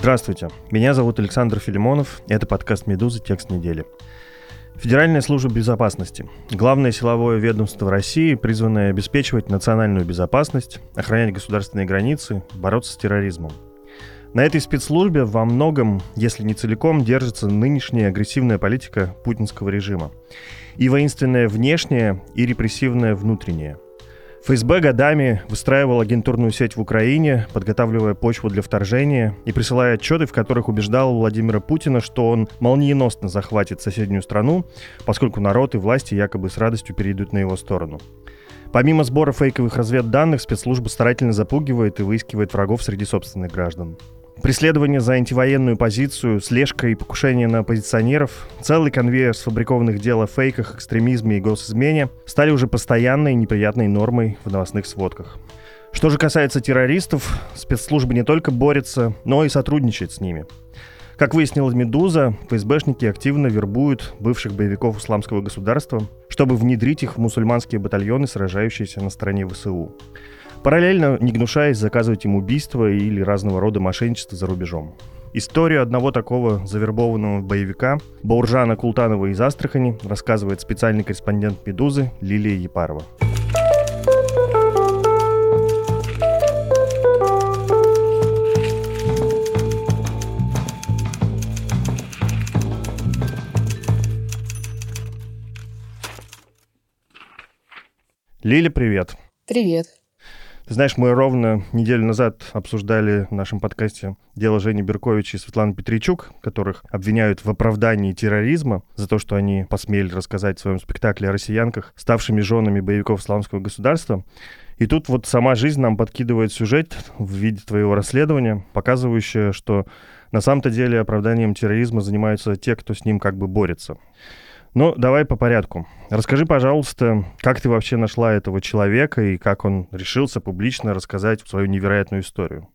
Здравствуйте, меня зовут Александр Филимонов, это подкаст «Медузы. Текст недели». Федеральная служба безопасности – главное силовое ведомство России, призванное обеспечивать национальную безопасность, охранять государственные границы, бороться с терроризмом. На этой спецслужбе во многом, если не целиком, держится нынешняя агрессивная политика путинского режима. И воинственная внешняя, и репрессивная внутренняя – ФСБ годами выстраивал агентурную сеть в Украине, подготавливая почву для вторжения и присылая отчеты, в которых убеждал Владимира Путина, что он молниеносно захватит соседнюю страну, поскольку народ и власти якобы с радостью перейдут на его сторону. Помимо сбора фейковых разведданных, спецслужба старательно запугивает и выискивает врагов среди собственных граждан. Преследование за антивоенную позицию, слежка и покушение на оппозиционеров, целый конвейер сфабрикованных дел о фейках, экстремизме и госизмене стали уже постоянной неприятной нормой в новостных сводках. Что же касается террористов, спецслужбы не только борются, но и сотрудничают с ними. Как выяснила «Медуза», ФСБшники активно вербуют бывших боевиков исламского государства, чтобы внедрить их в мусульманские батальоны, сражающиеся на стороне ВСУ. Параллельно, не гнушаясь, заказывать им убийства или разного рода мошенничество за рубежом. Историю одного такого завербованного боевика Бауржана Култанова из Астрахани рассказывает специальный корреспондент «Медузы» Лилия Епарова. Лиля, привет. Привет. Ты знаешь, мы ровно неделю назад обсуждали в нашем подкасте дело Жени Берковича и Светланы Петричук, которых обвиняют в оправдании терроризма за то, что они посмели рассказать в своем спектакле о россиянках, ставшими женами боевиков исламского государства. И тут вот сама жизнь нам подкидывает сюжет в виде твоего расследования, показывающее, что на самом-то деле оправданием терроризма занимаются те, кто с ним как бы борется. Ну, давай по порядку. Расскажи, пожалуйста, как ты вообще нашла этого человека и как он решился публично рассказать свою невероятную историю?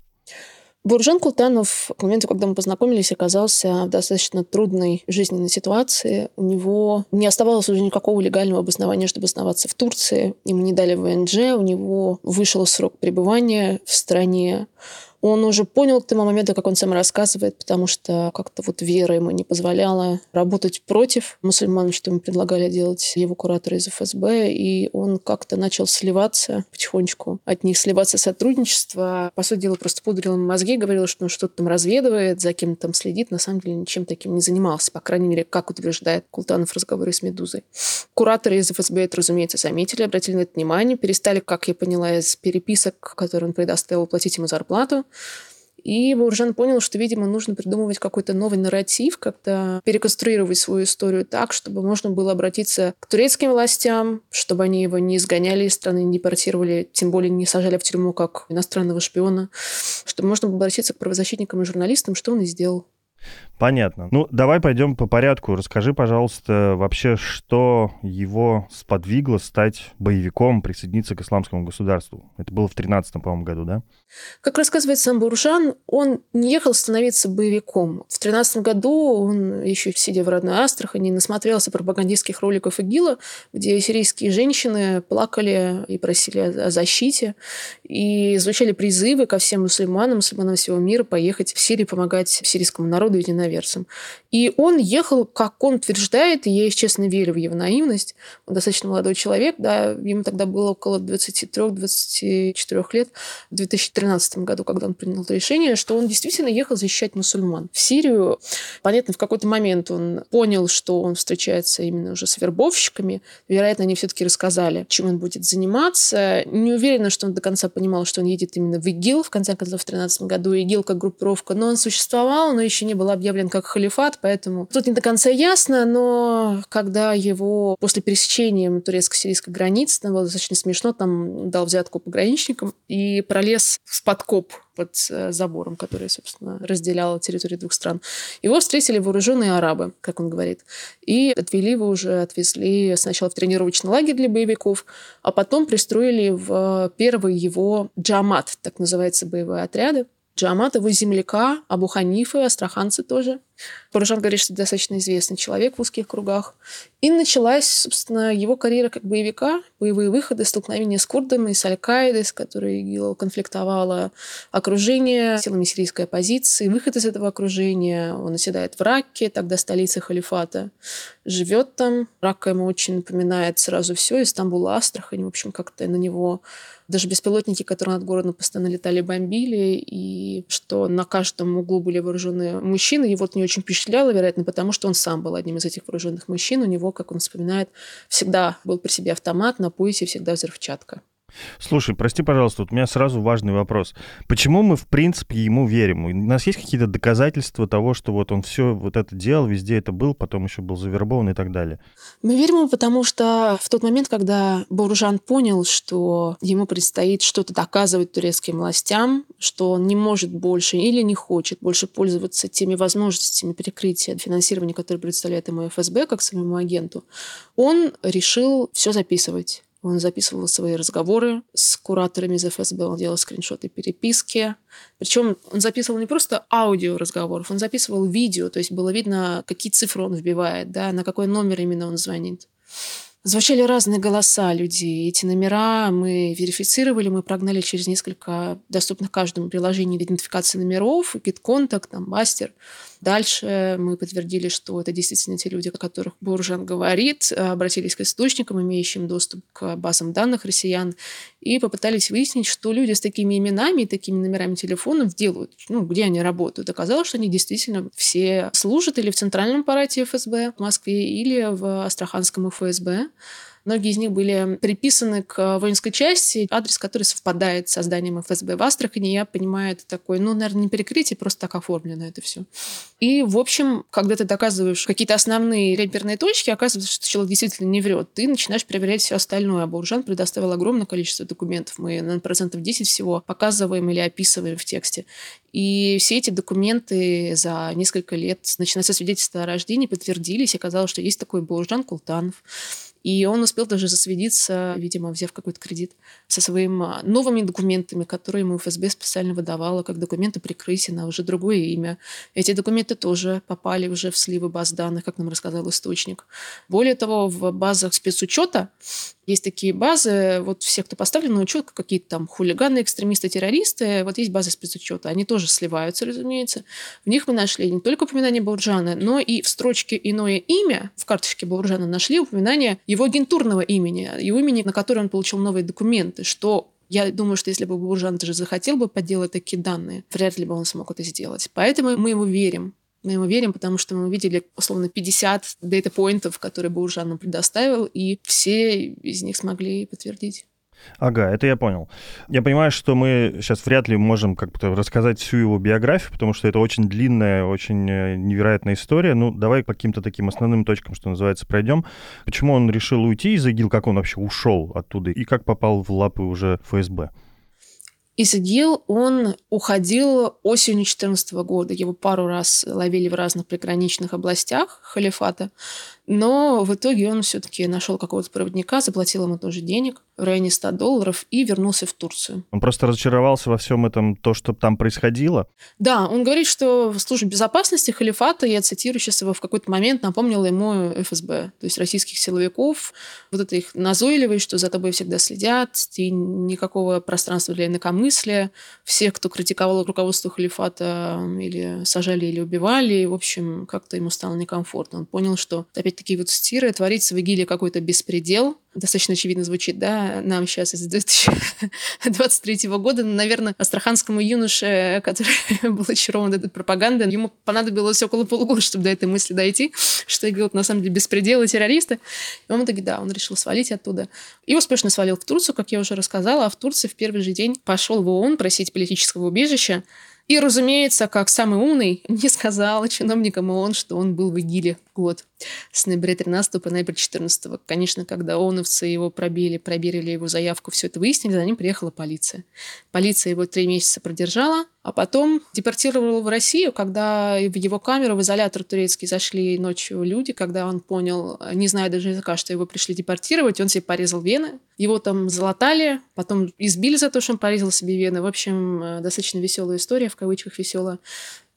Буржан Култанов к моменту, когда мы познакомились, оказался в достаточно трудной жизненной ситуации. У него не оставалось уже никакого легального обоснования, чтобы основаться в Турции. Ему не дали ВНЖ, у него вышел срок пребывания в стране он уже понял к тому моменту, как он сам рассказывает, потому что как-то вот вера ему не позволяла работать против мусульман, что ему предлагали делать его кураторы из ФСБ, и он как-то начал сливаться потихонечку от них, сливаться сотрудничество. По сути дела, просто пудрил им мозги, говорил, что он что-то там разведывает, за кем-то там следит. На самом деле ничем таким не занимался, по крайней мере, как утверждает Култанов в разговоре с «Медузой». Кураторы из ФСБ это, разумеется, заметили, обратили на это внимание, перестали, как я поняла из переписок, которые он предоставил, платить ему зарплату. И Буржан понял, что, видимо, нужно придумывать какой-то новый нарратив, как-то переконструировать свою историю так, чтобы можно было обратиться к турецким властям, чтобы они его не изгоняли из страны, не депортировали, тем более не сажали в тюрьму как иностранного шпиона, чтобы можно было обратиться к правозащитникам и журналистам, что он и сделал. Понятно. Ну, давай пойдем по порядку. Расскажи, пожалуйста, вообще, что его сподвигло стать боевиком, присоединиться к исламскому государству? Это было в 13 по-моему, году, да? Как рассказывает сам Буржан, он не ехал становиться боевиком. В 13 году он, еще сидя в родной Астрахани, насмотрелся пропагандистских роликов ИГИЛа, где сирийские женщины плакали и просили о защите, и звучали призывы ко всем мусульманам, мусульманам всего мира поехать в Сирию помогать сирийскому народу единоверцам единоверцем. И он ехал, как он утверждает, и я, если честно, верю в его наивность. Он достаточно молодой человек, да, ему тогда было около 23-24 лет, в 2013 году, когда он принял это решение, что он действительно ехал защищать мусульман в Сирию. Понятно, в какой-то момент он понял, что он встречается именно уже с вербовщиками. Вероятно, они все-таки рассказали, чем он будет заниматься. Не уверена, что он до конца понимал, что он едет именно в ИГИЛ, в конце концов, в 2013 году. ИГИЛ как группировка, но он существовал, но еще не был объявлен как халифат, поэтому тут не до конца ясно, но когда его после пересечения турецко-сирийской границы, там было достаточно смешно, там дал взятку пограничникам и пролез в подкоп под э, забором, который, собственно, разделял территорию двух стран. Его встретили вооруженные арабы, как он говорит, и отвели его уже, отвезли сначала в тренировочный лагерь для боевиков, а потом пристроили в первый его джамат, так называется боевые отряды, Джамат его земляка, Абу Ханифы, астраханцы тоже. Буржан говорит, что достаточно известный человек в узких кругах. И началась, собственно, его карьера как боевика, боевые выходы, столкновения с курдами, с Аль-Каидой, с которой ИГИЛ конфликтовало, окружение силами сирийской оппозиции, выход из этого окружения. Он оседает в Ракке, тогда столица халифата. Живет там. Ракка ему очень напоминает сразу все. Истамбул, Астрахань. В общем, как-то на него даже беспилотники, которые над городом постоянно летали, бомбили, и что на каждом углу были вооруженные мужчины, его это не очень впечатляло, вероятно, потому что он сам был одним из этих вооруженных мужчин. У него, как он вспоминает, всегда был при себе автомат, на поясе всегда взрывчатка. Слушай, прости, пожалуйста, вот у меня сразу важный вопрос. Почему мы, в принципе, ему верим? У нас есть какие-то доказательства того, что вот он все вот это делал, везде это был, потом еще был завербован и так далее? Мы верим ему, потому что в тот момент, когда Бауржан понял, что ему предстоит что-то доказывать турецким властям, что он не может больше или не хочет больше пользоваться теми возможностями перекрытия финансирования, которые представляет ему ФСБ, как самому агенту, он решил все записывать он записывал свои разговоры с кураторами из ФСБ, он делал скриншоты переписки. Причем он записывал не просто аудио разговоров, он записывал видео, то есть было видно, какие цифры он вбивает, да, на какой номер именно он звонит. Звучали разные голоса людей. Эти номера мы верифицировали, мы прогнали через несколько доступных каждому приложений идентификации номеров, GitContact, там, Master. Дальше мы подтвердили, что это действительно те люди, о которых Буржан говорит, обратились к источникам, имеющим доступ к базам данных россиян, и попытались выяснить, что люди с такими именами и такими номерами телефонов делают, ну, где они работают. Оказалось, что они действительно все служат или в Центральном аппарате ФСБ в Москве, или в Астраханском ФСБ. Многие из них были приписаны к воинской части, адрес которой совпадает с созданием ФСБ в Астрахани. Я понимаю, это такое, ну, наверное, не перекрытие, просто так оформлено это все. И, в общем, когда ты доказываешь какие-то основные реперные точки, оказывается, что человек действительно не врет. Ты начинаешь проверять все остальное. А Буржан предоставил огромное количество документов. Мы на процентов 10 всего показываем или описываем в тексте. И все эти документы за несколько лет, начиная со свидетельства о рождении, подтвердились. Оказалось, что есть такой Буржан Култанов. И он успел даже засвидеться, видимо, взяв какой-то кредит, со своими а, новыми документами, которые ему ФСБ специально выдавала, как документы прикрытия на уже другое имя. Эти документы тоже попали уже в сливы баз данных, как нам рассказал источник. Более того, в базах спецучета есть такие базы, вот все, кто поставлен на учет, какие-то там хулиганы, экстремисты, террористы, вот есть базы спецучета. Они тоже сливаются, разумеется. В них мы нашли не только упоминание Баурджана, но и в строчке «Иное имя» в карточке Баурджана нашли упоминание его агентурного имени, его имени, на которое он получил новые документы, что я думаю, что если бы Буржан даже захотел бы подделать такие данные, вряд ли бы он смог это сделать. Поэтому мы ему верим. Мы ему верим, потому что мы увидели, условно, 50 дата-поинтов, которые Буржан нам предоставил, и все из них смогли подтвердить. Ага, это я понял. Я понимаю, что мы сейчас вряд ли можем как-то рассказать всю его биографию, потому что это очень длинная, очень э, невероятная история. Ну, давай по каким-то таким основным точкам, что называется, пройдем. Почему он решил уйти из ИГИЛ, как он вообще ушел оттуда и как попал в лапы уже ФСБ? Из ИГИЛ он уходил осенью 2014 года. Его пару раз ловили в разных приграничных областях халифата. Но в итоге он все-таки нашел какого-то проводника, заплатил ему тоже денег в районе 100 долларов и вернулся в Турцию. Он просто разочаровался во всем этом, то, что там происходило? Да, он говорит, что в службе безопасности халифата, я цитирую сейчас его, в какой-то момент напомнила ему ФСБ, то есть российских силовиков, вот это их назойливость, что за тобой всегда следят, и никакого пространства для инакомыслия, всех, кто критиковал руководство халифата, или сажали, или убивали, в общем, как-то ему стало некомфортно. Он понял, что опять опять-таки вот цитирую, творится в ИГИЛе какой-то беспредел, достаточно очевидно звучит, да, нам сейчас из 2023 года, наверное, астраханскому юноше, который был очарован этой пропагандой, ему понадобилось около полугода, чтобы до этой мысли дойти, что ИГИЛ на самом деле беспредел и террористы. И он в да, он решил свалить оттуда. И успешно свалил в Турцию, как я уже рассказала, а в Турции в первый же день пошел в ООН просить политического убежища, и, разумеется, как самый умный, не сказал чиновникам ООН, что он был в ИГИЛе год с ноября 13 по ноябрь 14. Конечно, когда ООНовцы его пробили, проверили его заявку, все это выяснили, за ним приехала полиция. Полиция его три месяца продержала, а потом депортировала в Россию, когда в его камеру, в изолятор турецкий зашли ночью люди, когда он понял, не зная даже языка, что его пришли депортировать, он себе порезал вены, его там залатали, потом избили за то, что он порезал себе вены. В общем, э, достаточно веселая история, в кавычках веселая.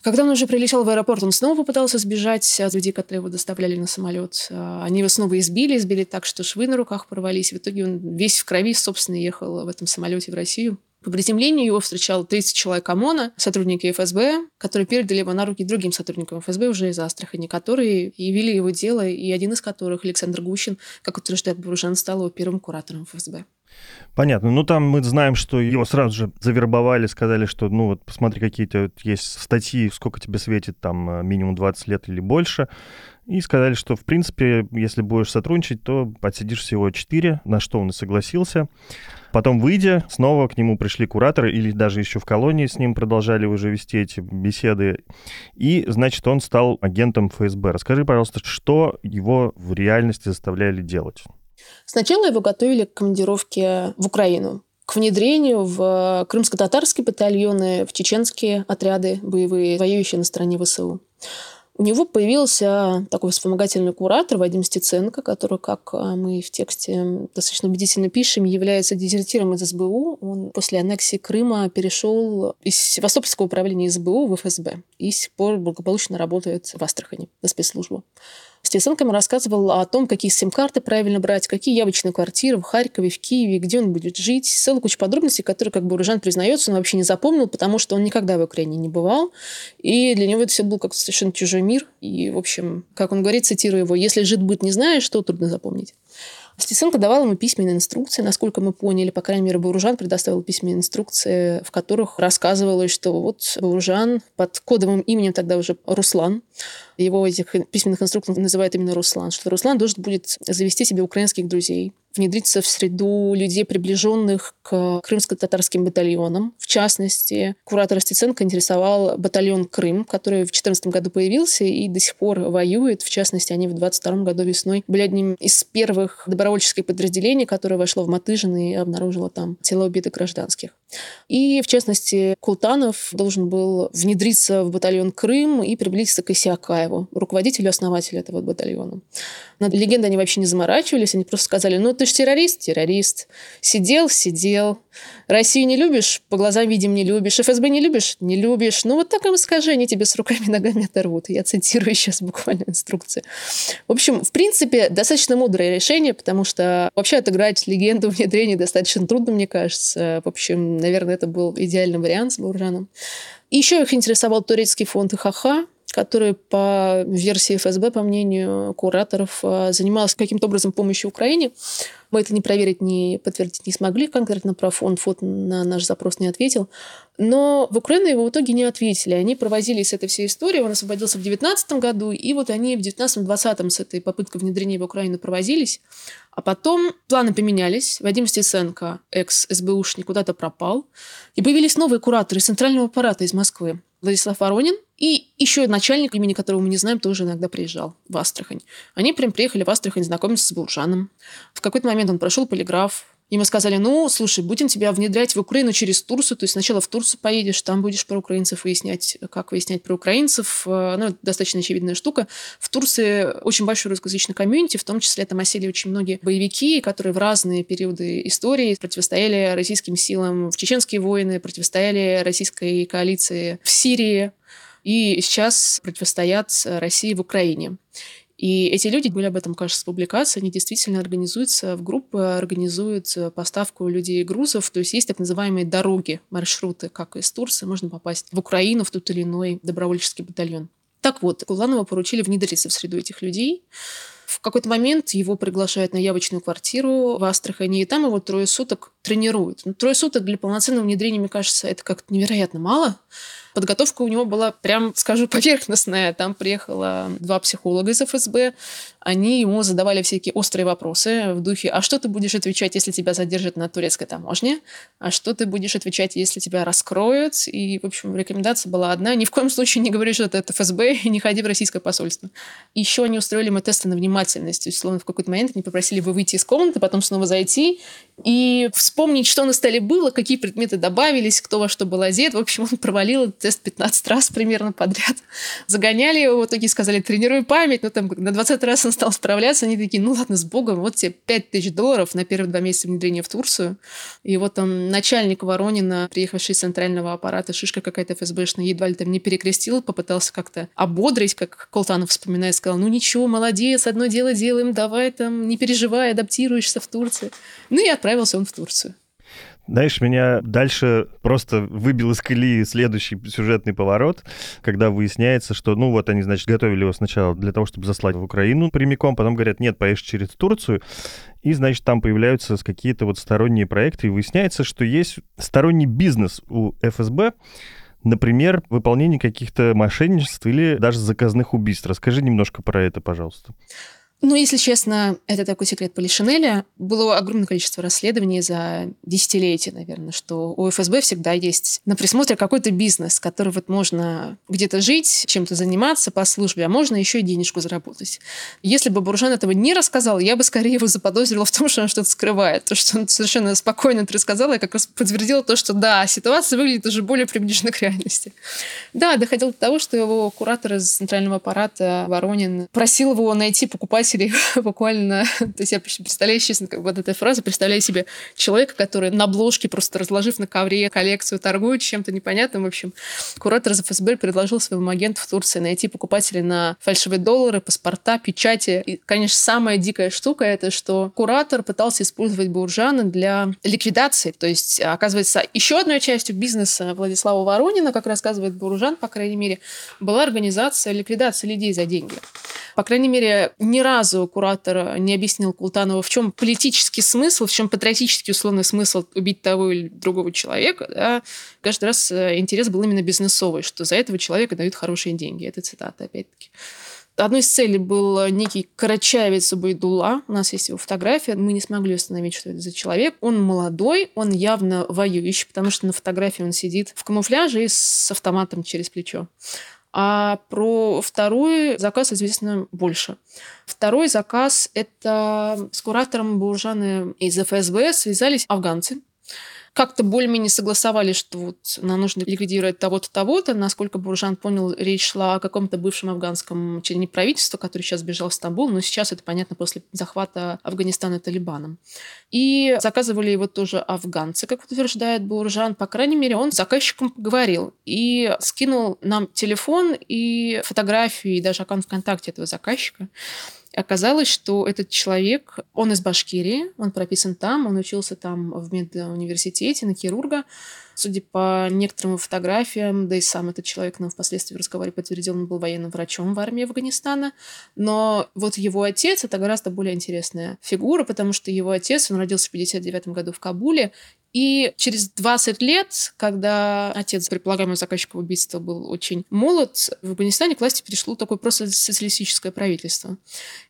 Когда он уже прилетел в аэропорт, он снова попытался сбежать от людей, которые его доставляли на самолет. А, они его снова избили, избили так, что швы на руках порвались. В итоге он весь в крови, собственно, ехал в этом самолете в Россию. По приземлению его встречал 30 человек ОМОНа, сотрудники ФСБ, которые передали его на руки другим сотрудникам ФСБ уже из Астрахани, которые явили его дело, и один из которых, Александр Гущин, как утверждает Буржан, стал его первым куратором ФСБ. Понятно. Ну, там мы знаем, что его сразу же завербовали, сказали, что, ну, вот посмотри, какие-то есть статьи, сколько тебе светит, там, э, минимум 20 лет или больше. И сказали, что, в принципе, если будешь сотрудничать, то отсидишь всего 4, на что он и согласился. Потом, выйдя, снова к нему пришли кураторы, или даже еще в колонии с ним продолжали уже вести эти беседы. И, значит, он стал агентом ФСБ. Расскажи, пожалуйста, что его в реальности заставляли делать? Сначала его готовили к командировке в Украину, к внедрению в крымско-татарские батальоны, в чеченские отряды боевые, воюющие на стороне ВСУ. У него появился такой вспомогательный куратор Вадим Стеценко, который, как а, мы в тексте достаточно убедительно пишем, является дезертиром из СБУ. Он после аннексии Крыма перешел из Севастопольского управления СБУ в ФСБ и с тех пор благополучно работает в Астрахани на спецслужбу. Стеценко рассказывал о том, какие сим-карты правильно брать, какие явочные квартиры в Харькове, в Киеве, где он будет жить. Целую кучу подробностей, которые, как бы Уржан признается, он вообще не запомнил, потому что он никогда в Украине не бывал. И для него это все был как совершенно чужой мир. И, в общем, как он говорит, цитирую его, «Если жид быть не знаешь, что трудно запомнить». Стеценко давал ему письменные инструкции, насколько мы поняли, по крайней мере, Бауржан предоставил письменные инструкции, в которых рассказывалось, что вот Бауржан под кодовым именем тогда уже Руслан, его этих письменных инструкций называют именно Руслан, что Руслан должен будет завести себе украинских друзей, внедриться в среду людей, приближенных к крымско-татарским батальонам. В частности, куратор Стеценко интересовал батальон «Крым», который в 2014 году появился и до сих пор воюет. В частности, они в 2022 году весной были одним из первых добровольческих подразделений, которое вошло в Матыжин и обнаружило там тела убитых гражданских. И, в частности, Култанов должен был внедриться в батальон «Крым» и приблизиться к Исиакаеву, руководителю основателя этого батальона. Над легендой они вообще не заморачивались, они просто сказали, ну, ты же террорист, террорист. Сидел, сидел. Россию не любишь, по глазам видим не любишь. ФСБ не любишь, не любишь. Ну, вот так им скажи, они тебе с руками и ногами оторвут. Я цитирую сейчас буквально инструкции. В общем, в принципе, достаточно мудрое решение, потому что вообще отыграть легенду внедрения достаточно трудно, мне кажется. В общем, наверное, это был идеальный вариант с Бауржаном. Еще их интересовал турецкий фонд ИХХ, который по версии ФСБ, по мнению кураторов, э, занимался каким-то образом помощью Украине. Мы это не проверить, не подтвердить не смогли конкретно про фонд. Фонд на наш запрос не ответил. Но в Украину его в итоге не ответили. Они провозились с этой всей историей. Он освободился в 2019 году, и вот они в 2019-2020 с этой попыткой внедрения в Украину провозились. А потом планы поменялись. Вадим Стеценко, экс-СБУшник, куда-то пропал. И появились новые кураторы центрального аппарата из Москвы. Владислав Воронин и еще начальник, имени которого мы не знаем, тоже иногда приезжал в Астрахань. Они прям приехали в Астрахань знакомиться с Булжаном. В какой-то момент он прошел полиграф, Ему сказали, ну, слушай, будем тебя внедрять в Украину через Турцию, то есть сначала в Турцию поедешь, там будешь про украинцев выяснять, как выяснять про украинцев. Э, ну, достаточно очевидная штука. В Турции очень большой русскоязычный комьюнити, в том числе там осели очень многие боевики, которые в разные периоды истории противостояли российским силам в чеченские войны, противостояли российской коалиции в Сирии и сейчас противостоят России в Украине. И эти люди были об этом, кажется, публикации, они действительно организуются в группы, организуют э, поставку людей и грузов, то есть есть так называемые дороги, маршруты, как из Турции можно попасть в Украину в тот или иной добровольческий батальон. Так вот, Куланова поручили внедриться в среду этих людей. В какой-то момент его приглашают на явочную квартиру в Астрахани, и там его трое суток тренируют. Но ну, трое суток для полноценного внедрения, мне кажется, это как-то невероятно мало. Подготовка у него была прям, скажу, поверхностная. Там приехало два психолога из ФСБ. Они ему задавали всякие острые вопросы в духе, а что ты будешь отвечать, если тебя задержат на турецкой таможне? А что ты будешь отвечать, если тебя раскроют? И, в общем, рекомендация была одна. Ни в коем случае не говори, что это ФСБ, и не ходи в российское посольство. Еще они устроили мы тесты на внимательность. То есть, словно в какой-то момент они попросили бы выйти из комнаты, потом снова зайти и вспомнить, что на столе было, какие предметы добавились, кто во что был одет. В общем, он провалил этот тест 15 раз примерно подряд. Загоняли его, в итоге сказали, тренируй память. Ну, там на 20 раз он стал справляться, они такие, ну ладно, с богом, вот тебе 5 тысяч долларов на первые два месяца внедрения в Турцию. И вот там начальник Воронина, приехавший из центрального аппарата, шишка какая-то ФСБшная, едва ли там не перекрестил, попытался как-то ободрить, как Колтанов вспоминает, сказал, ну ничего, молодец, одно дело делаем, давай там, не переживай, адаптируешься в Турции. Ну и отправился он в Турцию. Знаешь, меня дальше просто выбил из колеи следующий сюжетный поворот, когда выясняется, что, ну вот они, значит, готовили его сначала для того, чтобы заслать в Украину прямиком, потом говорят, нет, поешь через Турцию, и, значит, там появляются какие-то вот сторонние проекты, и выясняется, что есть сторонний бизнес у ФСБ, Например, выполнение каких-то мошенничеств или даже заказных убийств. Расскажи немножко про это, пожалуйста. Ну, если честно, это такой секрет Полишинеля. Было огромное количество расследований за десятилетия, наверное, что у ФСБ всегда есть на присмотре какой-то бизнес, который вот можно где-то жить, чем-то заниматься по службе, а можно еще и денежку заработать. Если бы Буржан этого не рассказал, я бы скорее его заподозрила в том, что он что-то скрывает. То, что он совершенно спокойно это рассказал, я как раз подтвердила то, что да, ситуация выглядит уже более приближена к реальности. Да, доходило до того, что его куратор из центрального аппарата Воронин просил его найти покупать писателей буквально... То есть я представляю, честно, вот эта фраза, представляю себе человека, который на обложке, просто разложив на ковре коллекцию, торгует чем-то непонятным. В общем, куратор из ФСБ предложил своему агенту в Турции найти покупателей на фальшивые доллары, паспорта, печати. И, конечно, самая дикая штука — это что куратор пытался использовать Буржана для ликвидации. То есть, оказывается, еще одной частью бизнеса Владислава Воронина, как рассказывает Буржан, по крайней мере, была организация ликвидации людей за деньги. По крайней мере, ни разу куратор не объяснил Култанову, в чем политический смысл, в чем патриотический условный смысл убить того или другого человека. Да. Каждый раз э, интерес был именно бизнесовый, что за этого человека дают хорошие деньги. Это цитата, опять-таки. Одной из целей был некий карачаевец Убайдула. У нас есть его фотография. Мы не смогли установить, что это за человек. Он молодой, он явно воюющий, потому что на фотографии он сидит в камуфляже и с автоматом через плечо. А про второй заказ известно больше. Второй заказ – это с куратором Буржаны из ФСБ связались афганцы, как-то более-менее согласовали, что вот нам нужно ликвидировать того-то, того-то. Насколько Буржан понял, речь шла о каком-то бывшем афганском члене правительства, который сейчас бежал в Стамбул, но сейчас это понятно после захвата Афганистана Талибаном. И заказывали его тоже афганцы, как утверждает Буржан. По крайней мере, он с заказчиком поговорил и скинул нам телефон и фотографии, и даже аккаунт ВКонтакте этого заказчика. Оказалось, что этот человек, он из Башкирии, он прописан там, он учился там в медуниверситете на хирурга. Судя по некоторым фотографиям, да и сам этот человек нам впоследствии в разговоре подтвердил, он был военным врачом в армии Афганистана. Но вот его отец — это гораздо более интересная фигура, потому что его отец, он родился в 59 году в Кабуле, и через 20 лет, когда отец предполагаемого заказчика убийства был очень молод, в Афганистане к власти перешло такое просто социалистическое правительство.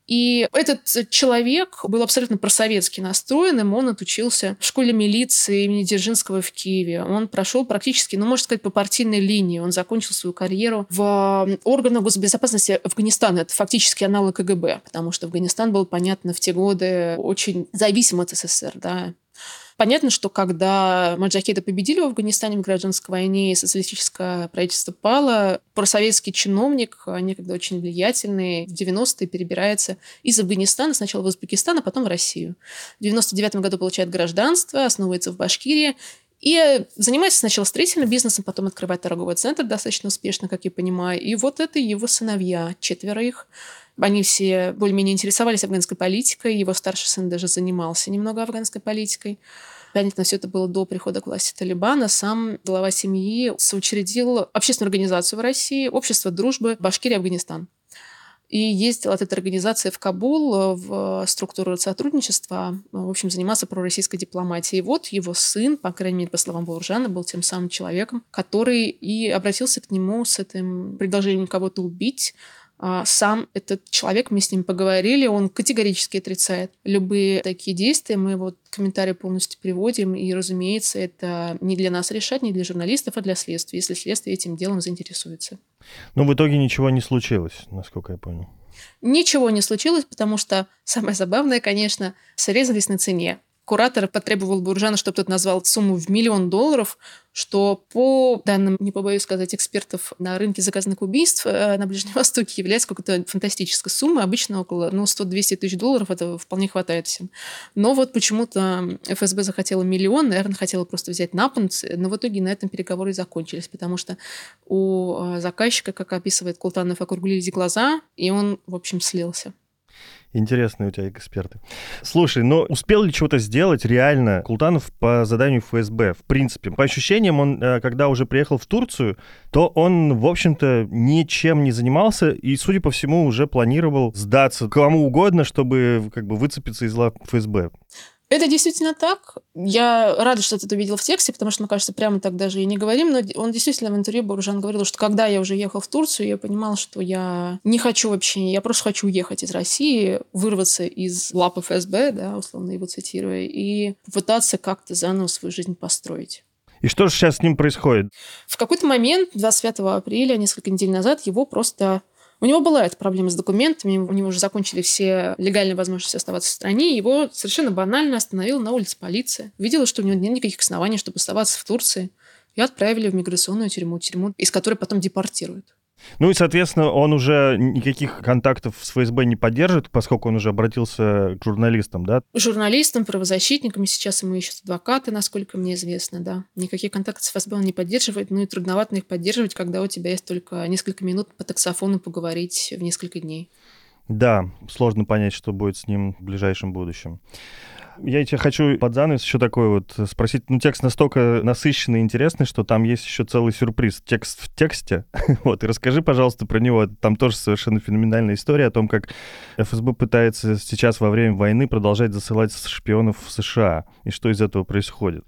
И этот человек был абсолютно просоветски настроенным. Он отучился в школе милиции имени Дзержинского в Киеве. Он прошел практически, ну, можно сказать, по партийной линии. Он закончил свою карьеру в органах госбезопасности Афганистана. Это фактически аналог КГБ, потому что Афганистан был, понятно, в те годы очень зависим от СССР. Да. Понятно, что когда маджахеды победили в Афганистане в гражданской войне и социалистическое правительство пало, просоветский чиновник, некогда очень влиятельный, в 90-е перебирается из Афганистана сначала в Узбекистан, а потом в Россию. В 99 году получает гражданство, основывается в Башкирии, и занимается сначала строительным бизнесом, потом открывает торговый центр достаточно успешно, как я понимаю. И вот это его сыновья, четверо их. Они все более-менее интересовались афганской политикой. Его старший сын даже занимался немного афганской политикой. Понятно, все это было до прихода к власти Талибана. Сам глава семьи соучредил общественную организацию в России «Общество дружбы Башкирия-Афганистан». И ездил от этой организации в Кабул в структуру сотрудничества, в общем, заниматься пророссийской дипломатией. И вот его сын, по крайней мере, по словам Бауржана, был тем самым человеком, который и обратился к нему с этим предложением кого-то убить, сам этот человек, мы с ним поговорили, он категорически отрицает любые такие действия. Мы вот комментарий полностью приводим, и, разумеется, это не для нас решать, не для журналистов, а для следствия, если следствие этим делом заинтересуется. Но в итоге ничего не случилось, насколько я понял. Ничего не случилось, потому что самое забавное, конечно, срезались на цене. Куратор потребовал Буржана, чтобы тот назвал сумму в миллион долларов, что по данным, не побоюсь сказать, экспертов на рынке заказанных убийств э, на Ближнем Востоке является какой-то фантастической суммой. Обычно около ну, 100-200 тысяч долларов это вполне хватает всем. Но вот почему-то ФСБ захотела миллион, наверное, хотела просто взять на но в итоге на этом переговоры закончились, потому что у э, заказчика, как описывает Култанов, округлились глаза, и он, в общем, слился. Интересные у тебя эксперты. Слушай, но успел ли чего-то сделать реально Култанов по заданию ФСБ? В принципе, по ощущениям, он, э, когда уже приехал в Турцию, то он, в общем-то, ничем не занимался и, судя по всему, уже планировал сдаться кому угодно, чтобы как бы выцепиться из лап ФСБ. Это действительно так. Я рада, что ты это увидел в тексте, потому что, мне кажется, прямо так даже и не говорим, но он действительно в интервью Буржан говорил, что когда я уже ехал в Турцию, я понимал, что я не хочу вообще, я просто хочу уехать из России, вырваться из лап ФСБ, да, условно его цитируя, и попытаться как-то заново свою жизнь построить. И что же сейчас с ним происходит? В какой-то момент, 25 апреля, несколько недель назад, его просто у него была эта проблема с документами, у него уже закончили все легальные возможности оставаться в стране, его совершенно банально остановила на улице полиция. Видела, что у него нет никаких оснований, чтобы оставаться в Турции, и отправили в миграционную тюрьму, тюрьму, из которой потом депортируют. Ну и, соответственно, он уже никаких контактов с ФСБ не поддержит, поскольку он уже обратился к журналистам, да? Журналистам, правозащитникам, сейчас ему ищут адвокаты, насколько мне известно, да. Никакие контакты с ФСБ он не поддерживает, ну и трудновато их поддерживать, когда у тебя есть только несколько минут по таксофону поговорить в несколько дней. Да, сложно понять, что будет с ним в ближайшем будущем. Я тебя хочу под занавес еще такой вот спросить. Ну, текст настолько насыщенный и интересный, что там есть еще целый сюрприз. Текст в тексте. вот, и расскажи, пожалуйста, про него. Там тоже совершенно феноменальная история о том, как ФСБ пытается сейчас во время войны продолжать засылать шпионов в США. И что из этого происходит.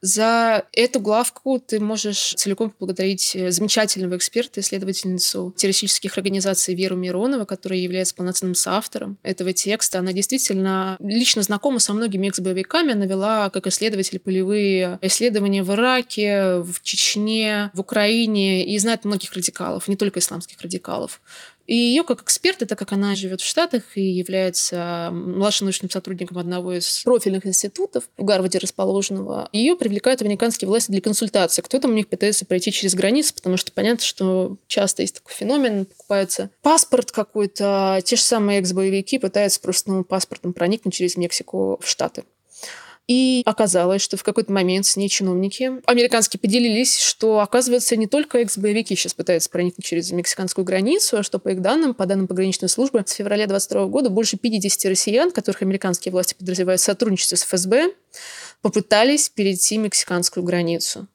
За эту главку ты можешь целиком поблагодарить э, замечательного эксперта, исследовательницу террористических организаций Веру Миронова, которая является полноценным соавтором этого текста. Она действительно лично знакома со многими экс-боевиками. Она вела, как исследователь, полевые исследования в Ираке, в Чечне, в Украине и знает многих радикалов, не только исламских радикалов. И ее как эксперт, это как она живет в Штатах и является младшим научным сотрудником одного из профильных институтов в Гарварде расположенного, ее привлекают американские власти для консультации. Кто-то у них пытается пройти через границу, потому что понятно, что часто есть такой феномен, покупается паспорт какой-то, те же самые экс-боевики пытаются просто новым паспортом проникнуть через Мексику в Штаты. И оказалось, что в какой-то момент с ней чиновники американские поделились, что, оказывается, не только экс-боевики сейчас пытаются проникнуть через мексиканскую границу, а что, по их данным, по данным пограничной службы, с февраля 22 года больше 50 россиян, которых американские власти подразумевают сотрудничество с ФСБ, попытались перейти мексиканскую границу.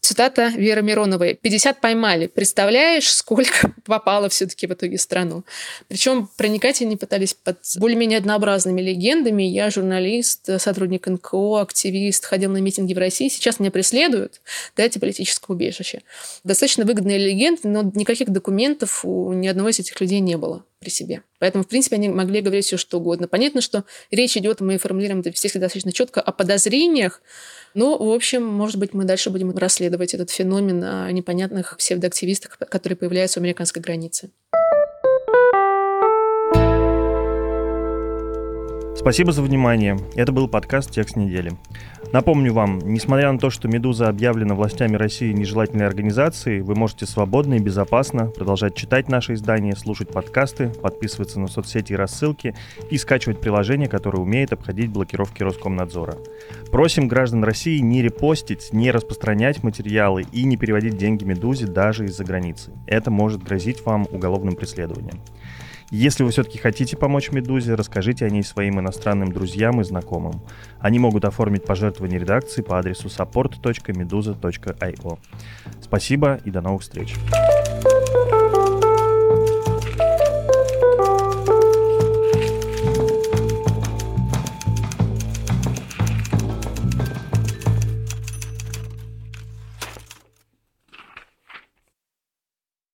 Цитата Веры Мироновой. 50 поймали. Представляешь, сколько попало все-таки в итоге в страну? Причем проникать они пытались под более-менее однообразными легендами. Я журналист, сотрудник НКО, активист, ходил на митинги в России. Сейчас меня преследуют. Дайте политическое убежище. Достаточно выгодные легенды, но никаких документов у ни одного из этих людей не было при себе. Поэтому, в принципе, они могли говорить все, что угодно. Понятно, что речь идет, мы формулируем это все достаточно четко, о подозрениях, но, в общем, может быть, мы дальше будем расследовать этот феномен о непонятных псевдоактивистах, которые появляются у американской границы. Спасибо за внимание. Это был подкаст «Текст недели». Напомню вам, несмотря на то, что «Медуза» объявлена властями России нежелательной организацией, вы можете свободно и безопасно продолжать читать наши издания, слушать подкасты, подписываться на соцсети и рассылки и скачивать приложение, которое умеет обходить блокировки Роскомнадзора. Просим граждан России не репостить, не распространять материалы и не переводить деньги «Медузе» даже из-за границы. Это может грозить вам уголовным преследованием. Если вы все-таки хотите помочь «Медузе», расскажите о ней своим иностранным друзьям и знакомым. Они могут оформить пожертвование редакции по адресу support.meduza.io. Спасибо и до новых встреч.